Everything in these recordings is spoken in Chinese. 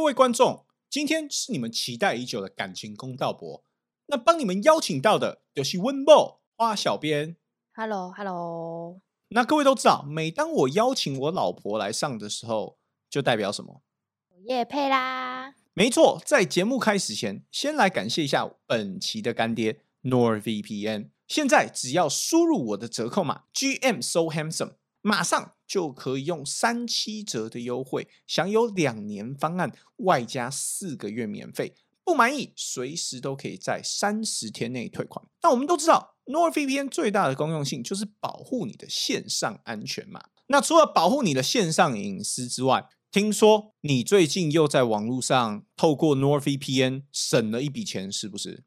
各位观众，今天是你们期待已久的感情公道博。那帮你们邀请到的就是温博花小编。Hello，Hello，那各位都知道，每当我邀请我老婆来上的时候，就代表什么？夜配啦！没错，在节目开始前，先来感谢一下本期的干爹 NordVPN。现在只要输入我的折扣码 GM So Handsome，马上就可以用三七折的优惠，享有两年方案，外加四个月免费。不满意，随时都可以在三十天内退款。那我们都知道，NordVPN 最大的公用性就是保护你的线上安全嘛。那除了保护你的线上隐私之外，听说你最近又在网络上透过 NordVPN 省了一笔钱，是不是？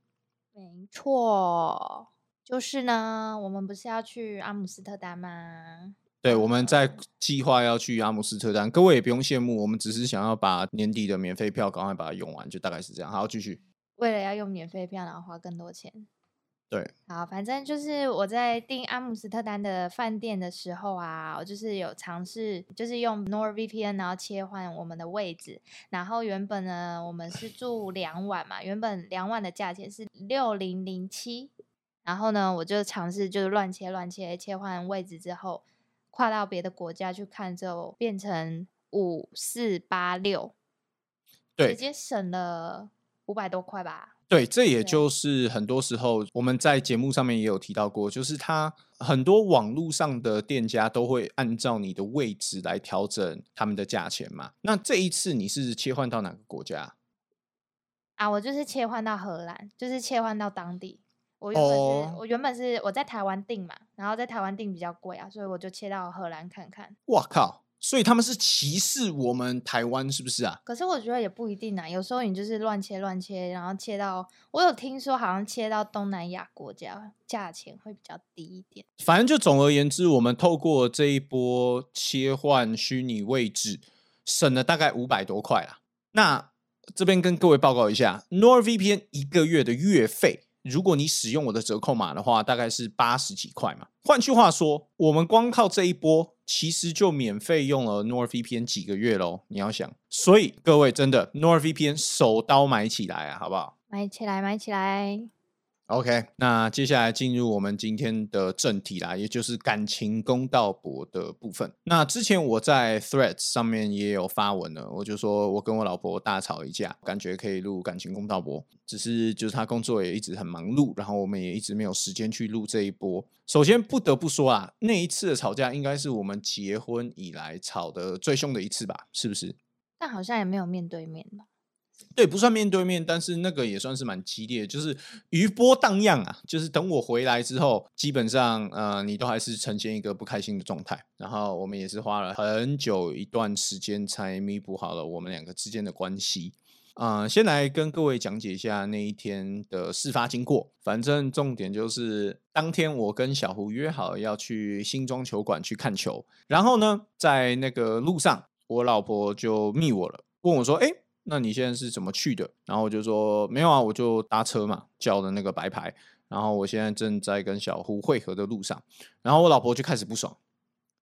没错，就是呢，我们不是要去阿姆斯特丹吗？对，我们在计划要去阿姆斯特丹，各位也不用羡慕，我们只是想要把年底的免费票赶快把它用完，就大概是这样。好，继续。为了要用免费票，然后花更多钱。对，好，反正就是我在订阿姆斯特丹的饭店的时候啊，我就是有尝试，就是用 NordVPN 然后切换我们的位置。然后原本呢，我们是住两晚嘛，原本两晚的价钱是六零零七。然后呢，我就尝试就是乱切乱切，切换位置之后，跨到别的国家去看之后，变成五四八六，对直，接省了五百多块吧。对，这也就是很多时候我们在节目上面也有提到过，就是它很多网络上的店家都会按照你的位置来调整他们的价钱嘛。那这一次你是切换到哪个国家？啊，我就是切换到荷兰，就是切换到当地。我原本是、哦我原本是我在台湾订嘛，然后在台湾订比较贵啊，所以我就切到荷兰看看。哇靠！所以他们是歧视我们台湾是不是啊？可是我觉得也不一定啊，有时候你就是乱切乱切，然后切到我有听说好像切到东南亚国家，价钱会比较低一点。反正就总而言之，我们透过这一波切换虚拟位置，省了大概五百多块啦。那这边跟各位报告一下，NordVPN 一个月的月费，如果你使用我的折扣码的话，大概是八十几块嘛。换句话说，我们光靠这一波，其实就免费用了 NordVPN 几个月喽。你要想，所以各位真的 NordVPN 手刀买起来啊，好不好？买起来，买起来！OK，那接下来进入我们今天的正题啦，也就是感情公道博的部分。那之前我在 Threads 上面也有发文了，我就说我跟我老婆大吵一架，感觉可以录感情公道博，只是就是她工作也一直很忙碌，然后我们也一直没有时间去录这一波。首先不得不说啊，那一次的吵架应该是我们结婚以来吵得最凶的一次吧，是不是？但好像也没有面对面吧？对，不算面对面，但是那个也算是蛮激烈，就是余波荡漾啊。就是等我回来之后，基本上呃，你都还是呈现一个不开心的状态。然后我们也是花了很久一段时间才弥补好了我们两个之间的关系。啊、先来跟各位讲解一下那一天的事发经过。反正重点就是当天我跟小胡约好要去新庄球馆去看球，然后呢，在那个路上，我老婆就密我了，问我说：“哎、那你现在是怎么去的？”然后我就说：“没有啊，我就搭车嘛，叫的那个白牌。然后我现在正在跟小胡会合的路上。”然后我老婆就开始不爽，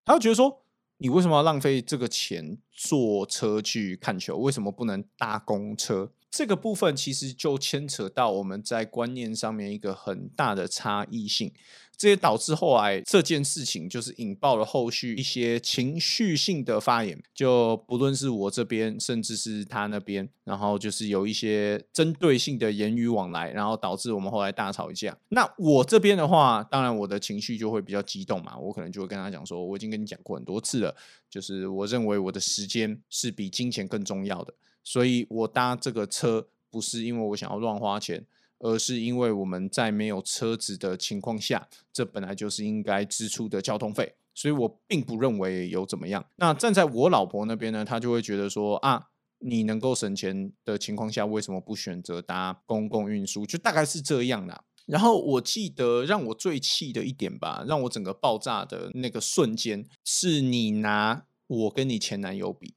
她就觉得说：“你为什么要浪费这个钱坐车去看球？为什么不能搭公车？”这个部分其实就牵扯到我们在观念上面一个很大的差异性，这也导致后来这件事情就是引爆了后续一些情绪性的发言，就不论是我这边，甚至是他那边，然后就是有一些针对性的言语往来，然后导致我们后来大吵一架。那我这边的话，当然我的情绪就会比较激动嘛，我可能就会跟他讲说，我已经跟你讲过很多次了，就是我认为我的时间是比金钱更重要的。所以我搭这个车不是因为我想要乱花钱，而是因为我们在没有车子的情况下，这本来就是应该支出的交通费，所以我并不认为有怎么样。那站在我老婆那边呢，她就会觉得说啊，你能够省钱的情况下，为什么不选择搭公共运输？就大概是这样啦。然后我记得让我最气的一点吧，让我整个爆炸的那个瞬间，是你拿我跟你前男友比。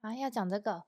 啊，要讲这个，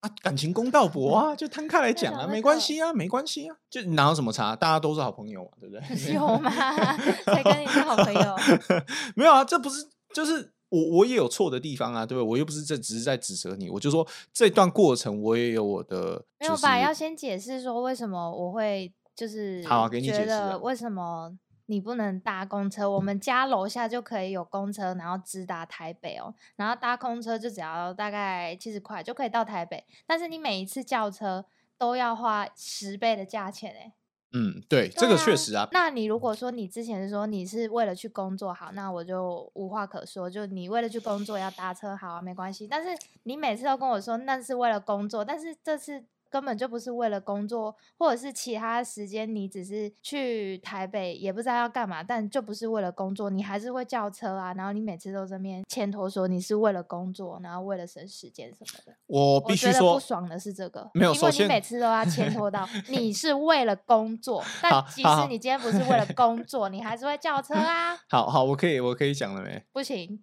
啊，感情公道 博啊，就摊开来讲啊，没关系啊，没关系啊，就哪有什么差，大家都是好朋友嘛，对不对？有吗？才跟你是好朋友。没有啊，这不是就是我我也有错的地方啊，对不对？我又不是这只是在指责你，我就说这段过程我也有我的，就是没有吧？要先解释说为什么我会就是好啊给你解觉释为什么你不能搭公车？我们家楼下就可以有公车，然后直达台北哦。然后搭公车就只要大概七十块就可以到台北，但是你每一次叫车都要花十倍的价钱哎。嗯，对，这个确实啊，那你如果说你之前是说你是为了去工作好，那我就无话可说，就你为了去工作要搭车好啊，没关系。但是你每次都跟我说那是为了工作，但是这次根本就不是为了工作，或者是其他时间你只是去台北也不知道要干嘛，但就不是为了工作，你还是会叫车啊。然后你每次都这边牵拖说你是为了工作，然后为了省时间什么的。我必须说不爽的是这个，没有因为你每次都要牵拖到 你是为了工作，但即使你今天不是为了 工作，你还是会叫车啊，好好，我可以我可以讲了没？不行，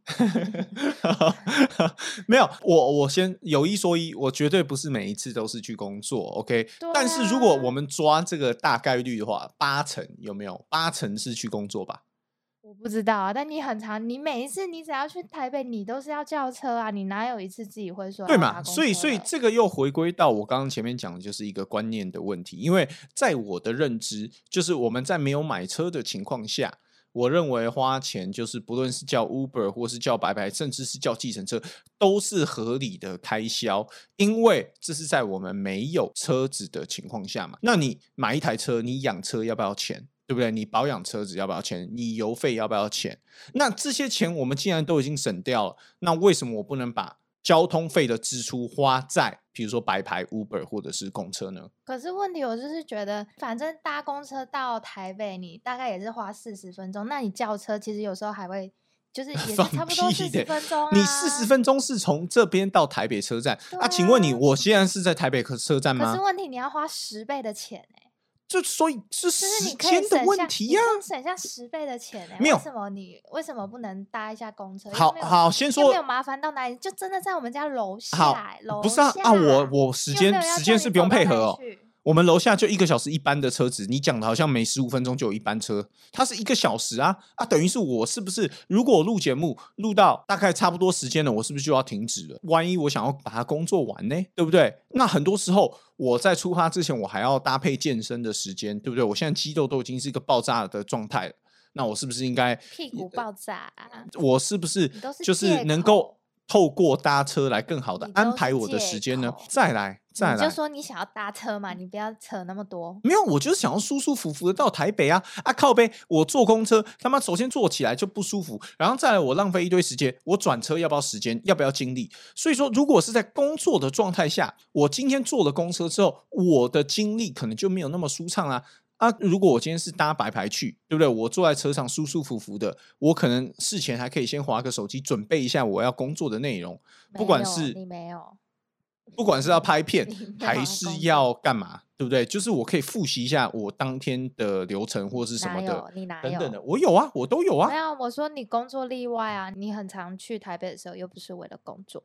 没有，我我先有一说一，我绝对不是每一次都是去工作，OK？对但是如果啊我们抓这个大概率的话，八成有没有？八成是去工作吧？我不知道啊。但你很常，你每一次你只要去台北，你都是要叫车啊，你哪有一次自己会说对嘛？所以，所以这个又回归到我刚刚前面讲的，就是一个观念的问题。因为在我的认知，就是我们在没有买车的情况下，我认为花钱就是不论是叫 Uber 或是叫白牌，甚至是叫计程车，都是合理的开销，因为这是在我们没有车子的情况下嘛。那你买一台车，你养车要不要钱？对不对？你保养车子要不要钱？你油费要不要钱？那这些钱我们既然都已经省掉了，那为什么我不能把交通费的支出花在比如说白牌 Uber 或者是公车呢？可是问题，我就是觉得，反正搭公车到台北，你大概也是花四十分钟，那你叫车其实有时候还会，就是也是 差不多四十分钟、啊。你四十分钟是从这边到台北车站对啊？请问你，啊我现在是在台北车车站吗？可是问题，你要花十倍的钱哎、就所以是就是时间的问题呀、省下十倍的钱哎、没有为什么你为什么不能搭一下公车？好好，先说又没有麻烦到哪里，就真的在我们家楼好下，楼不是啊下啊，我我时间时间是不用配合哦。我们楼下就一个小时一班的车子，你讲的好像每十五分钟就有一班车，它是一个小时啊啊，等于是我是不是如果我录节目录到大概差不多时间了，我是不是就要停止了？万一我想要把它工作完呢，对不对？那很多时候我在出发之前，我还要搭配健身的时间，对不对？我现在肌肉都已经是一个爆炸的状态了，那我是不是应该屁股爆炸啊、我是不是就是能够口透过搭车来更好的安排我的借时间呢？再来，再来你就，说你想要搭车嘛，你不要扯那么多。没有，我就是想要舒舒服服的到台北啊啊靠背，我坐公车他妈首先坐起来就不舒服，然后再来我浪费一堆时间，我转车要不要时间，要不要精力？所以说，如果是在工作的状态下，我今天坐了公车之后，我的精力可能就没有那么舒畅啊。啊，如果我今天是搭白牌去，对不对？我坐在车上舒舒服服的，我可能事前还可以先划个手机，准备一下我要工作的内容，不管是你没有，不管是要拍片 还是要干嘛，对不对？就是我可以复习一下我当天的流程或是什么的你哪有等等的，我有啊，我都有啊没。有，我说你工作例外啊，你很常去台北的时候，又不是为了工作，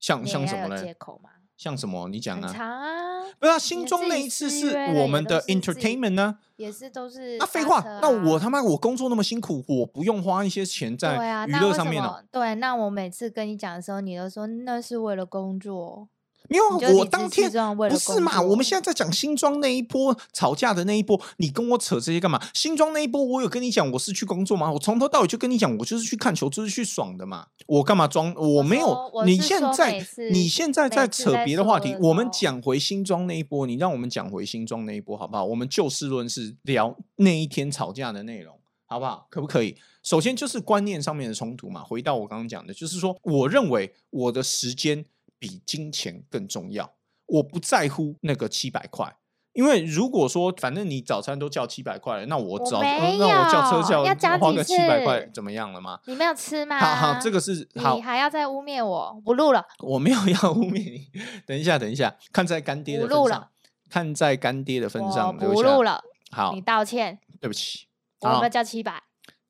像像什么呢？借口嘛？像什么？你讲很啊？长啊，不是啊，你新庄那一次是我们的 entertainment 呢。也是都是那废话，那我啊他妈我工作那么辛苦，我不用花一些钱在娱乐上面哦。么？对，那我每次跟你讲的时候，你都说那是为了工作，没有我当天不是嘛？我们现在在讲新庄那一波吵架的那一波，你跟我扯这些干嘛？新庄那一波，我有跟你讲我是去工作吗？我从头到尾就跟你讲，我就是去看球，就是去爽的嘛。我干嘛装？我没有你现在你现在在扯别的话题，我们讲回新庄那一波，你让我们讲回新庄那一波好不好？我们就事论事，聊那一天吵架的内容。好不好？可不可以？首先就是观念上面的冲突嘛。回到我刚刚讲的，就是说，我认为我的时间比金钱更重要。我不在乎那个七百块，因为如果说反正你早餐都叫七百块了，那我我早没那我叫车叫要加几花个七百块怎么样了吗？你没有吃吗？好好，这个是好你，还要再污蔑我，不录了。我没有要污蔑你。等一下，等一下，看在干爹的份上看在干爹的份我上，不录。了，好你，道歉。对不起，我们要叫七百？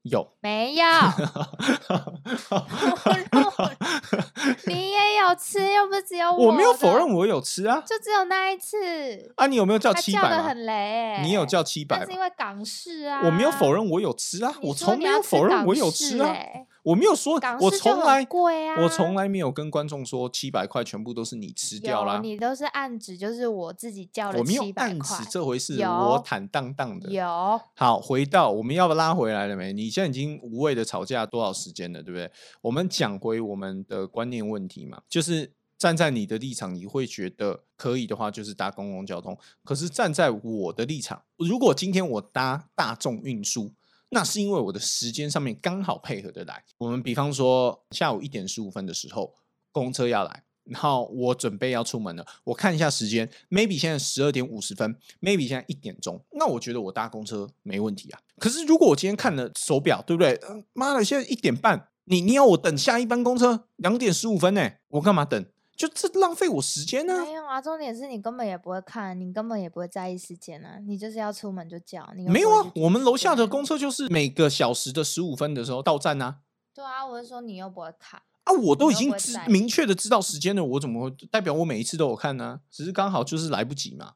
有。没有，你也有吃，又不是只有我我没有否认，我有吃啊。就只有那一次。啊，你有没有叫七百？叫的很雷、欸，你有叫七百那是因？为港式啊，我没有否认我有吃啊，你我从没有否认我有吃啊。欸我没有说，我从来贵啊，我从来没有跟观众说七百块全部都是你吃掉有啦。你都是暗指，就是我自己叫了我没有七百暗块指，这回事，我坦荡荡的。有好，回到我们要不拉回来了没？你现在已经无谓的吵架多少时间了，对不对？我们讲回我们的观念问题嘛，就是站在你的立场，你会觉得可以的话，就是搭公共交通。可是站在我的立场，如果今天我搭大众运输，那是因为我的时间上面刚好配合得来。我们比方说下午一点十五分的时候，公车要来。然后我准备要出门了，我看一下时间，maybe 现在十二点五十分，maybe 现在一点钟，那我觉得我搭公车没问题啊。可是如果我今天看了手表，对不对？呃妈的，现在一点半，你你要我等下一班公车两点十五分呢？我干嘛等？就这浪费我时间呢、没有啊？重点是你根本也不会看，你根本也不会在意时间啊，你就是要出门就叫，你没有啊，我们楼下的公车就是每个小时的十五分的时候到站啊。对啊，我是说你又不会看，啊，我都已经知明确的知道时间了，我怎么会代表我每一次都有看呢？只是刚好就是来不及嘛。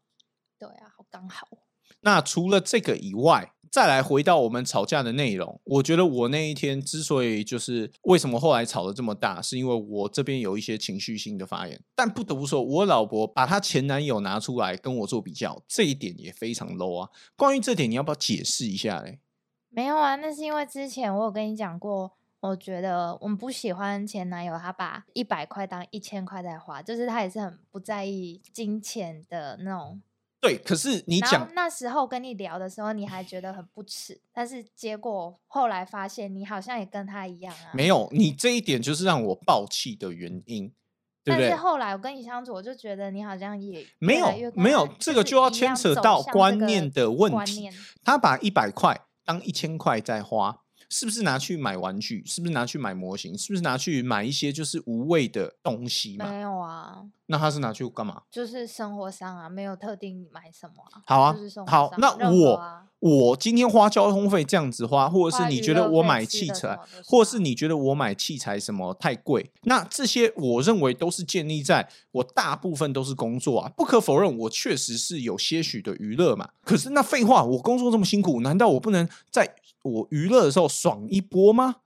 对啊，好刚好。那除了这个以外，再来回到我们吵架的内容，我觉得我那一天之所以就是为什么后来吵得这么大，是因为我这边有一些情绪性的发言。但不得不说，我老婆把她前男友拿出来跟我做比较，这一点也非常 low 啊。关于这点，你要不要解释一下嘞？没有啊，那是因为之前我有跟你讲过，我觉得我们不喜欢前男友他把一百块当一千块在花，就是他也是很不在意金钱的那种。对，可是你讲那时候跟你聊的时候，你还觉得很不耻，但是结果后来发现你好像也跟他一样啊。没有，你这一点就是让我爆气的原因，对不对但是？后来我跟你相处，我就觉得你好像也没有没有，这个就要牵扯到观念的问题。他把一百块当一千块在花，是不是拿去买玩具？是不是拿去买模型？是不是拿去买一些就是无谓的东西嘛？没有啊，那他是拿去干嘛？就是生活上啊，没有特定买什么啊。好啊好，那我、啊我今天花交通费这样子花，或者是你觉得我买器材，或是你觉得我买器材什么太贵，那这些我认为都是建立在我大部分都是工作啊。不可否认，我确实是有些许的娱乐嘛。可是那废话，我工作这么辛苦，难道我不能在我娱乐的时候爽一波吗？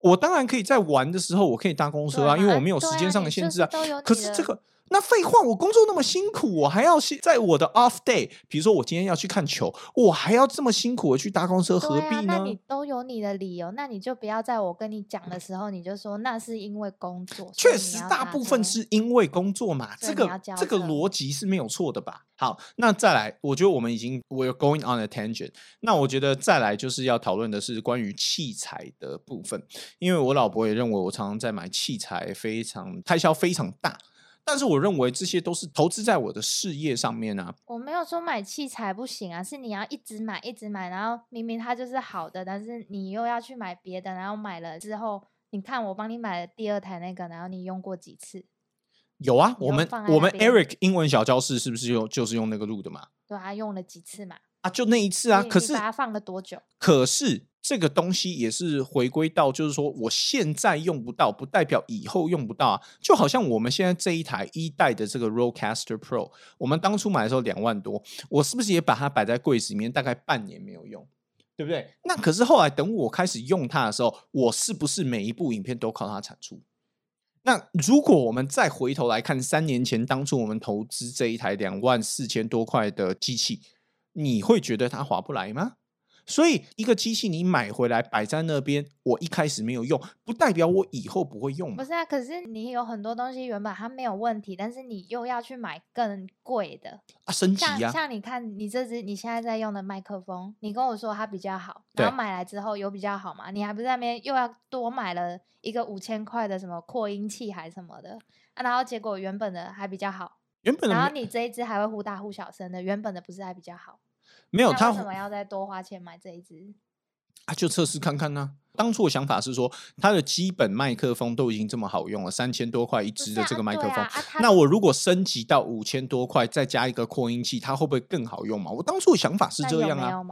我当然可以在玩的时候，我可以搭公车啊，因为我没有时间上的限制啊。可是这个那废话，我工作那么辛苦，我还要去在我的 off day，比如说我今天要去看球，我还要这么辛苦的去搭公车，何必呢？那你都有你的理由，那你就不要在我跟你讲的时候，你就说那是因为工作。确实，大部分是因为工作嘛，这个这个逻辑是没有错的吧？好，那再来，我觉得我们已经 we're going on a tangent。那我觉得再来就是要讨论的是关于器材的部分，因为我老婆也认为我常常在买器材，非常开销非常大。但是我认为这些都是投资在我的事业上面啊，我没有说买器材不行啊，是你要一直买一直买，然后明明它就是好的，但是你又要去买别的，然后买了之后，你看我帮你买了第二台那个，然后你用过几次？有啊，我们我们 Eric 英文小教室是不是用就是用那个录的嘛？对啊，用了几次嘛？啊，就那一次啊。可是你把它放了多久？可是这个东西也是回归到，就是说我现在用不到，不代表以后用不到啊。就好像我们现在这一台一代的这个 Rodecaster Pro，我们当初买的时候两万多，我是不是也把它摆在柜子里面，大概半年没有用？对不对？那可是后来等我开始用它的时候，我是不是每一部影片都靠它产出？那如果我们再回头来看三年前当初我们投资这一台两万四千多块的机器，你会觉得它划不来吗？所以一个机器你买回来摆在那边，我一开始没有用，不代表我以后不会用。不是啊，可是你有很多东西原本它没有问题，但是你又要去买更贵的，啊，升级像、像你看你这只你现在在用的麦克风，你跟我说它比较好，然后买来之后有比较好吗？你还不是在那边又要多买了一个五千块的什么扩音器还什么的啊？然后结果原本的还比较好，原本的然后你这一只还会忽大忽小声的，原本的不是还比较好？没有它那为什么要再多花钱买这一支？啊，就测试看看呢、当初的想法是说，它的基本麦克风都已经这么好用了，三千多块一支的这个麦克风，对啊啊那我如果升级到五千多块，再加一个扩音器，它会不会更好用嘛？我当初的想法是这样啊。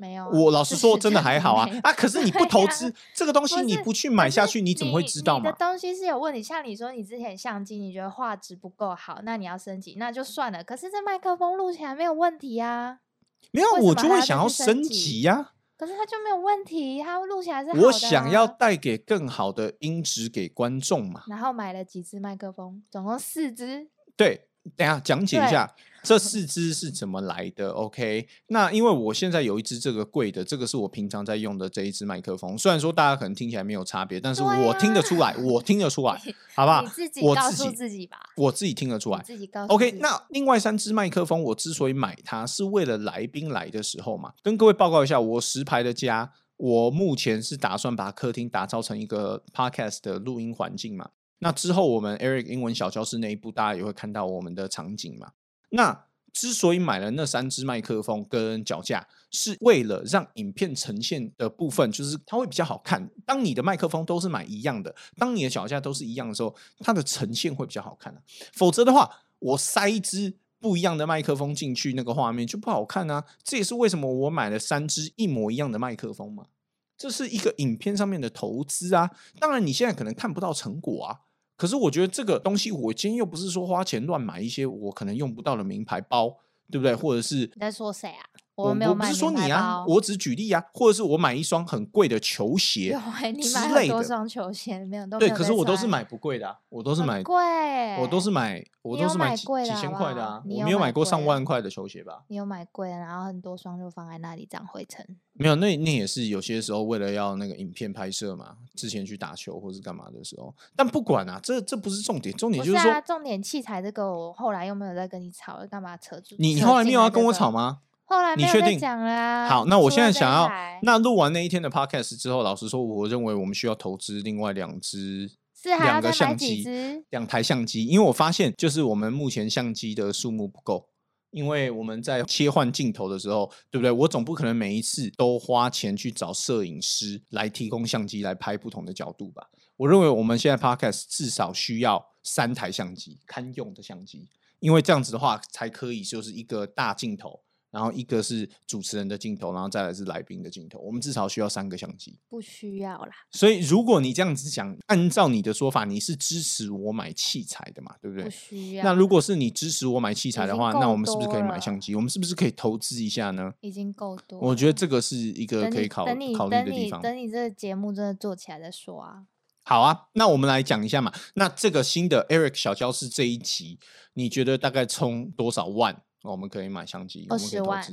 没有我老实说，真的还好啊啊！可是你不投资这个东西，你不去买下去，你怎么会知道嘛你的？东西是有问题，像你说你之前相机，你觉得画质不够好，那你要升级，那就算了。可是这麦克风录起来没有问题啊。没有，我就会想要升级级呀、可是它就没有问题，它录起来是好的、啊。我想要带给更好的音质给观众嘛。然后买了几支麦克风，总共四支。对，等下讲解一下这四支是怎么来的。OK，那因为我现在有一支这个贵的，这个是我平常在用的这一支麦克风。虽然说大家可能听起来没有差别，但是我听得出来，我听得出来，好不好你自己我告诉自己吧，我自己听得出来。自己告诉 OK，那另外三支麦克风，我之所以买它，是为了来宾来的时候嘛。跟各位报告一下，我实牌的家，我目前是打算把客厅打造成一个 Podcast 的录音环境嘛。那之后，我们 Eric 英文小教室那一部，大家也会看到我们的场景嘛。那之所以买了那三支麦克风跟脚架，是为了让影片呈现的部分，就是它会比较好看。当你的麦克风都是买一样的，当你的脚架都是一样的时候，它的呈现会比较好看、啊、否则的话，我塞一支不一样的麦克风进去，那个画面就不好看啊。这也是为什么我买了三支一模一样的麦克风嘛。这是一个影片上面的投资啊。当然，你现在可能看不到成果啊。可是我觉得这个东西，我今天又不是说花钱乱买一些我可能用不到的名牌包，对不对？或者是你在说谁啊？我没有买不是说你啊，我只举例啊，或者是我买一双很贵的球鞋有，哎，你之买类的很多双球鞋，没有都对，可是我都是买不贵的、啊，我都是买很贵，我都是买，我都是买几千块的啊，有我没有买过上万块的球鞋吧？你有买贵的，然后很多双就放在那里长灰尘。没有，那那也是有些时候为了要那个影片拍摄嘛，之前去打球或是干嘛的时候。但不管啊，这这不是重点，重点就是说，不是啊，重点器材这个我后来又没有再跟你吵，干嘛扯住？你你后来没有要跟我吵？吗？后来你确定讲了啊。好，那我现在想要，那录完那一天的 podcast 之后，老实说，我认为我们需要投资另外两只是还两个相机？两台相机，因为我发现就是我们目前相机的数目不够。因为我们在切换镜头的时候，对不对？我总不可能每一次都花钱去找摄影师来提供相机来拍不同的角度吧？我认为我们现在 podcast 至少需要三台相机，堪用的相机，因为这样子的话才可以就是一个大镜头，然后一个是主持人的镜头，然后再来是来宾的镜头，我们至少需要三个相机。不需要啦。所以，如果你这样子讲，按照你的说法，你是支持我买器材的嘛？对不对不？需要。那如果是你支持我买器材的话，那我们是不是可以买相机？我们是不是可以投资一下呢？已经够多了，我觉得这个是一个可以考等你考虑的地方。你等你这个节目真的做起来再说啊。好啊，那我们来讲一下嘛。那这个新的 Eric 小教室这一集，你觉得大概充多少万，我们可以买相机？我们可以20万。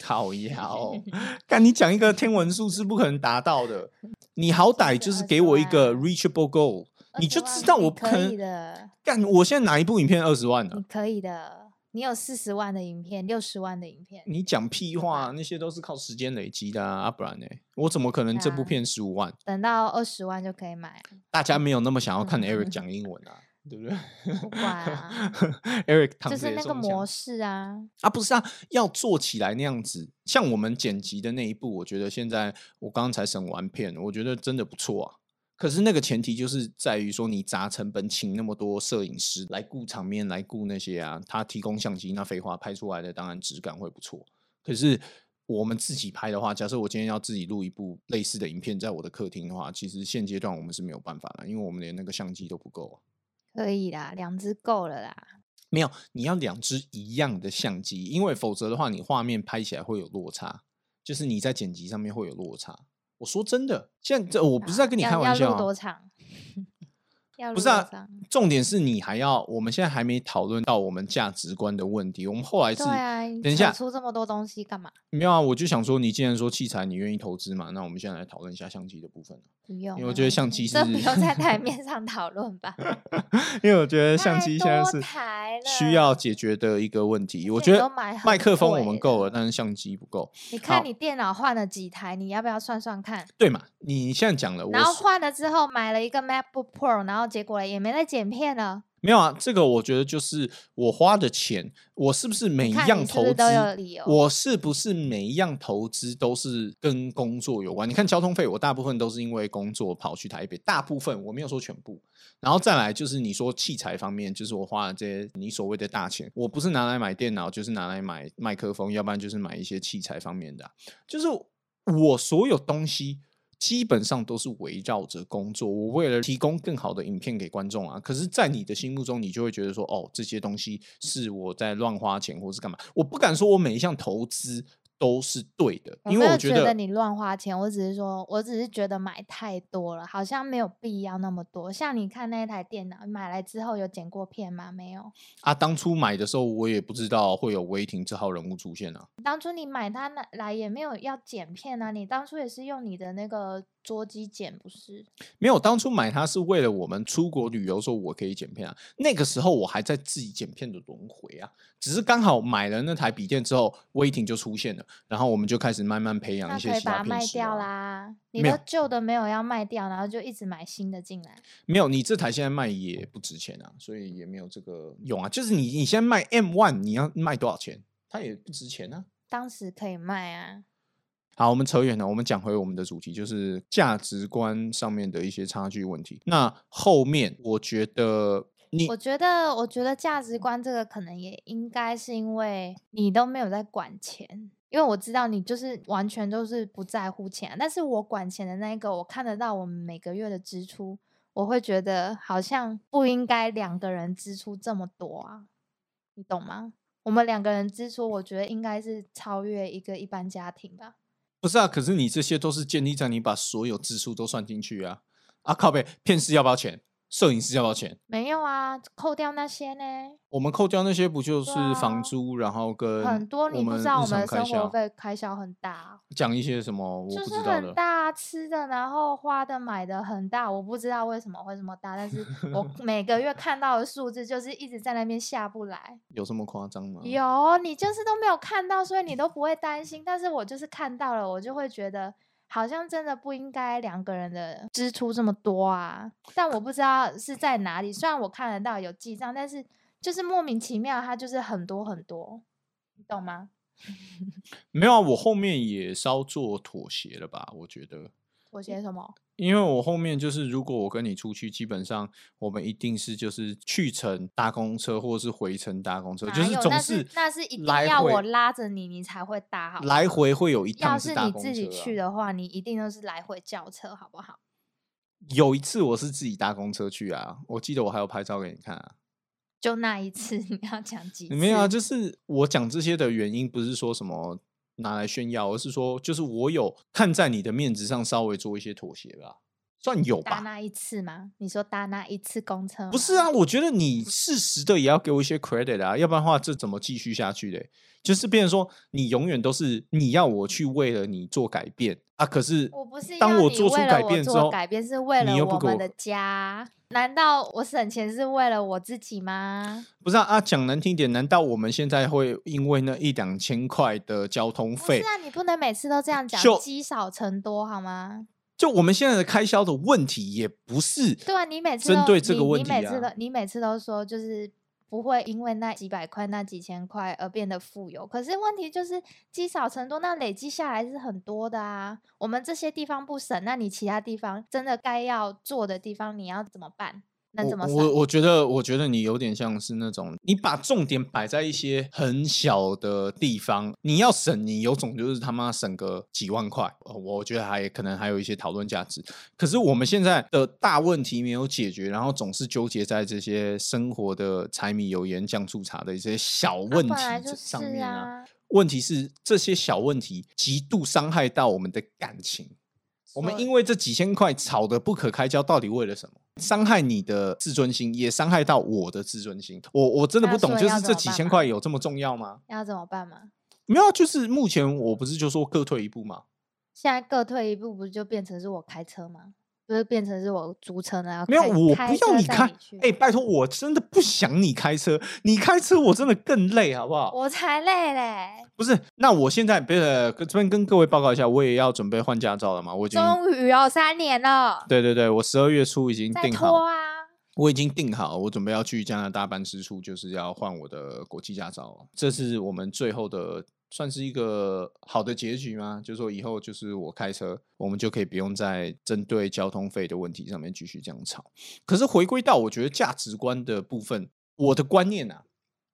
靠腰，干你讲一个天文数字不可能达到的，你好歹就是给我一个 reachable goal，你就知道我不可能的，干。我现在哪一部影片二十万呢你？可以的。你有四十万的影片，六十万的影片，你讲屁话，那些都是靠时间累积的啊，啊不然呢？我怎么可能这部片十五万？等到二十万就可以买了，大家没有那么想要看 嗯 Eric 讲英文啊，对不对不管啊？Eric 就是那个模式啊。啊，不是啊，要做起来那样子。像我们剪辑的那一步，我觉得现在我刚刚才审完片，我觉得真的不错啊。可是那个前提就是在于说，你砸成本请那么多摄影师来顾场面，来顾那些啊，他提供相机，那废话拍出来的当然质感会不错。可是我们自己拍的话，假设我今天要自己录一部类似的影片在我的客厅的话，其实现阶段我们是没有办法了，因为我们连那个相机都不够啊。可以啦，两只够了啦。没有，你要两只一样的相机，因为否则的话，你画面拍起来会有落差，就是你在剪辑上面会有落差。我说真的，现在这我不是在跟你要开玩笑、要录多啊，长？要不是啊重点是你还要，我们现在还没讨论到我们价值观的问题。我们后来是，等一下出这么多东西干嘛？没有啊，我就想说，你既然说器材你愿意投资嘛，那我们现在来讨论一下相机的部分。不用啊，因为我觉得相机这不用在台面上讨论吧？因为我觉得相机现在是台需要解决的一个问题。我觉得麦克风我们够了，但是相机不够，你看你电脑换了几台，你要不要算算看？对嘛？你现在讲了，我然后换了之后买了一个 MacBook Pro，然后结果也没在剪片了。没有啊，这个我觉得就是我花的钱，我是不是每一看样投资，是是都有理由我是不是每一样投资都是跟工作有关？你看交通费，我大部分都是因为工作跑去台北，大部分我没有说全部。然后再来就是你说器材方面，就是我花的这些你所谓的大钱，我不是拿来买电脑，就是拿来买麦克风，要不然就是买一些器材方面的啊、就是我所有东西基本上都是围绕着工作，我为了提供更好的影片给观众啊。可是，在你的心目中，你就会觉得说，哦，这些东西是我在乱花钱，或是干嘛？我不敢说我每一项投资都是对的，我没有因为我觉得你乱花钱，我只是说，我只是觉得买太多了，好像没有必要那么多。像你看那台电脑买来之后有剪过片吗？没有啊。当初买的时候我也不知道会有威霆这号人物出现啊。当初你买它来也没有要剪片啊，你当初也是用你的那个桌机剪，不是？没有，当初买它是为了我们出国旅游时候我可以剪片啊。那个时候我还在自己剪片的轮回啊，只是刚好买了那台笔电之后，威霆就出现了。然后我们就开始慢慢培养一些其他把它卖掉啦。你的旧的没有要卖掉，然后就一直买新的进来。没有，你这台现在卖也不值钱啊，所以也没有这个用啊。就是你你现在卖 M One，你要卖多少钱？它也不值钱啊。当时可以卖啊。好，我们扯远了，我们讲回我们的主题，就是价值观上面的一些差距问题。那后面我觉得你。我觉得，我觉得价值观这个可能也应该是因为你都没有在管钱，因为我知道你就是完全都是不在乎钱。但是我管钱的那一个，我看得到我们每个月的支出，我会觉得好像不应该两个人支出这么多啊，你懂吗？我们两个人支出，我觉得应该是超越一个一般家庭吧。不是啊，可是你这些都是建立在你把所有支出都算进去啊。啊靠背，片师要不要钱？摄影师要不要钱？没有啊，扣掉那些呢？我们扣掉那些不就是房租，然后跟很多你不知道我们生活费开销很大。讲一些什么？就是很大吃的，然后花的买的很大，我不知道为什么会这么大，但是我 每个月看到的数字就是一直在那边下不来。有这么夸张吗？有，你就是都没有看到，所以你都不会担心。但是我就是看到了，我就会觉得。好像真的不应该两个人的支出这么多啊！但我不知道是在哪里。虽然我看得到有记账，但是就是莫名其妙，它就是很多很多，你懂吗？没有啊，我后面也稍作妥协了吧？我觉得妥协什么？因为我后面就是，如果我跟你出去，基本上我们一定是就是去程搭公车，或者是回程搭公车，就是总是那是一定要我拉着你，你才会搭好。来回会有一趟要是你自己去的话，你一定都是来回叫车，好不好？有一次我是自己搭公车去啊，我记得我还有拍照给你看啊。就那一次，你要讲几？没有啊，就是我讲这些的原因，不是说什么。拿来炫耀，而是说，就是我有看在你的面子上，稍微做一些妥协吧，算有吧。搭那一次吗？你说搭那一次公车？不是啊，我觉得你适时的也要给我一些 credit 啊，要不然的话，这怎么继续下去的？就是变成说，你永远都是你要我去为了你做改变啊，可是我不是当我做出改变之后，改变是为了我们的家。难道我省钱是为了我自己吗？不是啊，讲难听点，难道我们现在会因为那一两千块的交通费？是啊，你不能每次都这样讲，积少成多好吗？就我们现在的开销的问题，也不是对啊，你每次针对这个问题，你每次都你每次都说就是。不会因为那几百块、那几千块而变得富有，可是问题就是积少成多，那累积下来是很多的啊。我们这些地方不省，那你其他地方真的该要做的地方，你要怎么办？那怎么？我我觉得，我觉得你有点像是那种，你把重点摆在一些很小的地方，你要省，你有种就是他妈省个几万块，我觉得还可能还有一些讨论价值。可是我们现在的大问题没有解决，然后总是纠结在这些生活的柴米油盐酱醋茶的一些小问题上面啊。问题是这些小问题极度伤害到我们的感情。我们因为这几千块吵得不可开交，到底为了什么？伤害你的自尊心，也伤害到我的自尊心。我我真的不懂，就是这几千块有这么重要吗？要怎么办吗？没有，就是目前我不是就说各退一步吗？现在各退一步，不就变成是我开车吗？就是变成是我租车呢？没有，我不要你开。哎，拜托，我真的不想你开车。你开车我真的更累，好不好？我才累嘞。不是，那我现在不是这边跟各位报告一下，我也要准备换驾照了嘛？我已经终于要三年了。对对对，我十二月初已经定好啊。我已经定好，我准备要去加拿大办事处，就是要换我的国际驾照。这是我们最后的。算是一个好的结局吗？就是说以后就是我开车，我们就可以不用再针对交通费的问题上面继续这样吵。可是回归到我觉得价值观的部分，我的观念啊，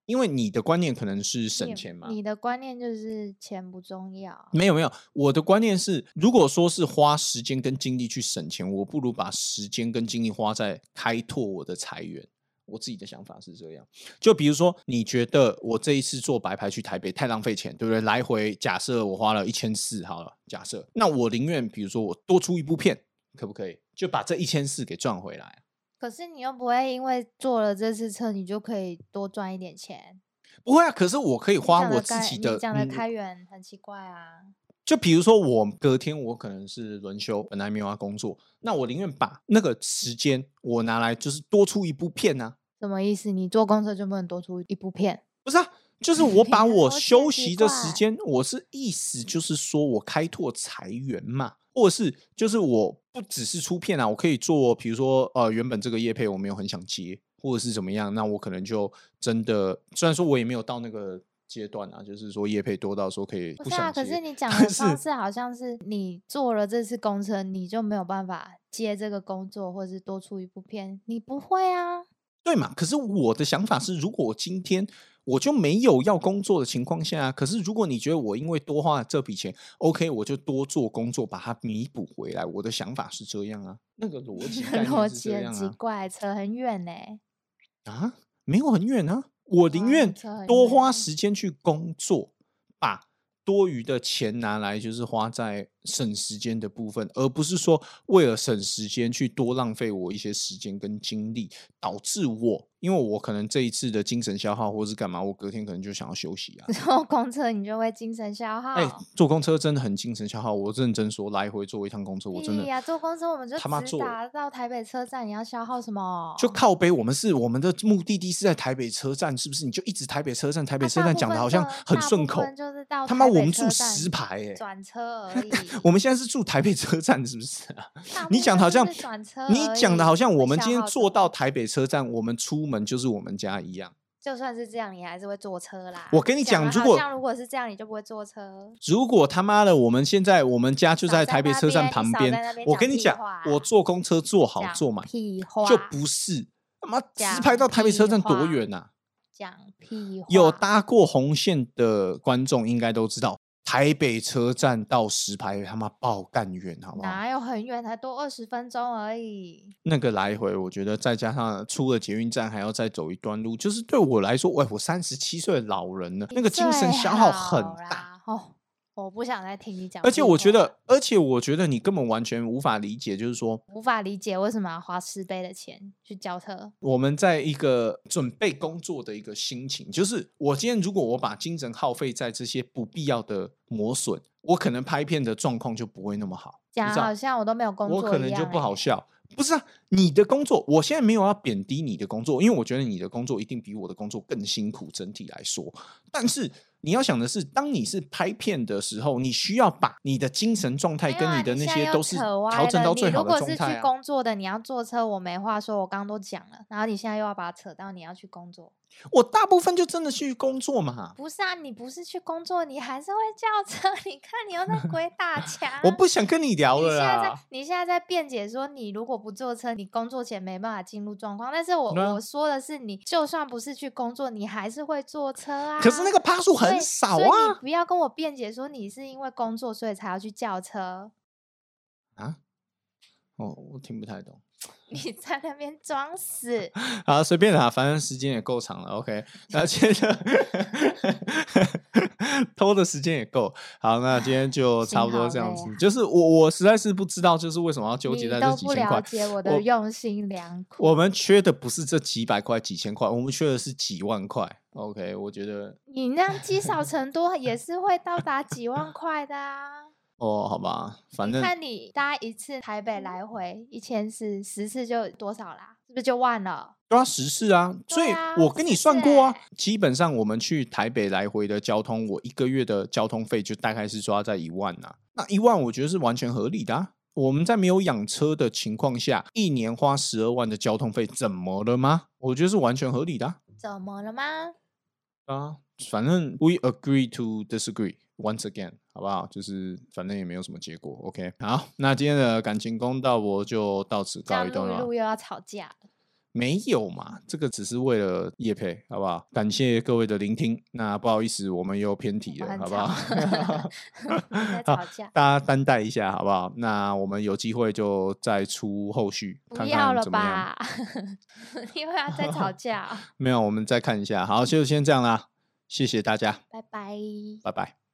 因为你的观念可能是省钱嘛，你的观念就是钱不重要。没有没有，我的观念是，如果说是花时间跟精力去省钱，我不如把时间跟精力花在开拓我的财源。我自己的想法是这样。就比如说，你觉得我这一次坐白牌去台北太浪费钱，对不对？来回假设我花了一千四，好了，假设，那我宁愿比如说我多出一部片，可不可以？就把这一千四给赚回来。可是你又不会因为坐了这次车，你就可以多赚一点钱。不会啊，可是我可以花我自己的你讲的嗯开源很奇怪啊。就比如说，我隔天我可能是轮休，本来没有要工作，那我宁愿把那个时间我拿来就是多出一部片啊，什么意思？你坐公车就不能多出一部片？不是啊，就是我把 我休息的时间，我是意思就是说我开拓财源嘛，或者是就是我不只是出片啊，我可以做，比如说呃，原本这个业配我没有很想接，或者是怎么样，那我可能就真的虽然说我也没有到那个阶段啊，就是说业配多到说可以不是啊，可是你讲的方是式好像是你做了这次工程，你就没有办法接这个工作，或是多出一部片，你不会啊？对嘛？可是我的想法是，如果我今天我就没有要工作的情况下，可是如果你觉得我因为多花了这笔钱，OK，我就多做工作把它弥补回来。我的想法是这样啊，那个逻辑概 逻辑很。奇怪，扯很远呢、啊，没有很远啊，我宁愿多花远时间去工作，把多余的钱拿来就是花在省时间的部分，而不是说为了省时间去多浪费我一些时间跟精力，导致我因为我可能这一次的精神消耗或是干嘛，我隔天可能就想要休息啊。坐公车你就会精神消耗。哎、坐公车真的很精神消耗，我认真说，来回坐一趟公车，我真的屁呀、坐公车我们就直他妈坐达到台北车站，你要消耗什么？就靠背，我们是我们的目的地是在台北车站，是不是？你就一直台北车站，台北车站讲的好像很顺口就是到他妈我们住十排哎、转车而已。我们现在是住台北车站，是不是啊？你讲的好像你而讲的好像我们今天坐到台北车站，我们出门就是我们家一样。就算是这样，你还是会坐车啦。我跟你讲如果如果是这样，你就不会坐车。如果他妈的，我们现在我们家就在在台北那车站旁边我跟你讲，我坐公车坐好坐满，屁话，就不是他妈直讲排到台北车站多话远呐、讲屁话。有搭过红线的观众应该都知道，台北车站到石牌他妈爆干远，好不好？哪有很远，才多二十分钟而已。那个来回，我觉得再加上出了捷运站还要再走一段路，就是对我来说，喂，我三十七岁的老人了，那个精神消耗很大。哦。我不想再听你讲，而且我觉得，而且我觉得你根本完全无法理解，就是说无法理解为什么要花十倍的钱去交车。我们在一个准备工作的一个心情，就是我今天如果我把精神耗费在这些不必要的磨损，我可能拍片的状况就不会那么好。你知道讲好像我都没有工作我可能就不好笑。不是啊，你的工作，我现在没有要贬低你的工作，因为我觉得你的工作一定比我的工作更辛苦，整体来说。但是你要想的是，当你是拍片的时候，你需要把你的精神状态跟的那你现在又些都是调整到最好的状态如果是去。工作的，你要坐车，我没话说，我刚刚都讲了。然后你现在又要把它扯到你要去工作，我大部分就真的去工作嘛，不是啊？你不是去工作，你还是会叫车。你看你又在 鬼打墙。我不想跟你聊了你现在在啦。你现在在辩解说，你如果不坐车，你工作前没办法进入状况。但是我、我说的是，你就算不是去工作，你还是会坐车啊。可是那个趴数很少啊你不要跟我辩解说你是因为工作所以才要去叫车。啊！哦，我听不太懂。你在那边装死，好，随便啦，反正时间也够长了。OK，那接着偷的时间也够。好，那今天就差不多这样子啊。就是我我实在是不知道，就是为什么要纠结在这几千块。解我我的用心良苦。我们缺的不是这几百块、几千块，我们缺的是几万块。OK，我觉得你那样积少成多，也是会到达几万块的啊。哦，好吧，反你正看你搭一次台北来回一千四，十次就多少啦？是不是就万了？都要实事啊，所以我跟你算过啊欸，基本上我们去台北来回的交通，我一个月的交通费就大概是抓在一万呐、那一万我觉得是完全合理的、啊。我们在没有养车的情况下，一年花十二万的交通费，怎么了吗？我觉得是完全合理的啊。怎么了吗？啊反正 we agree to disagree once again，好不好？就是反正也没有什么结果。OK，好，那今天的感情公道博就到此告一段落啊。录一录又要吵架了。没有嘛，这个只是为了叶配，好不好？感谢各位的聆听。那不好意思，我们又偏题了，好不好？在吵架，大家担待一下，好不好？那我们有机会就再出后续，看不要了看怎么样。吧？因为要再吵架 哦。没有，我们再看一下。好，就先这样啦，谢谢大家，拜拜。拜拜。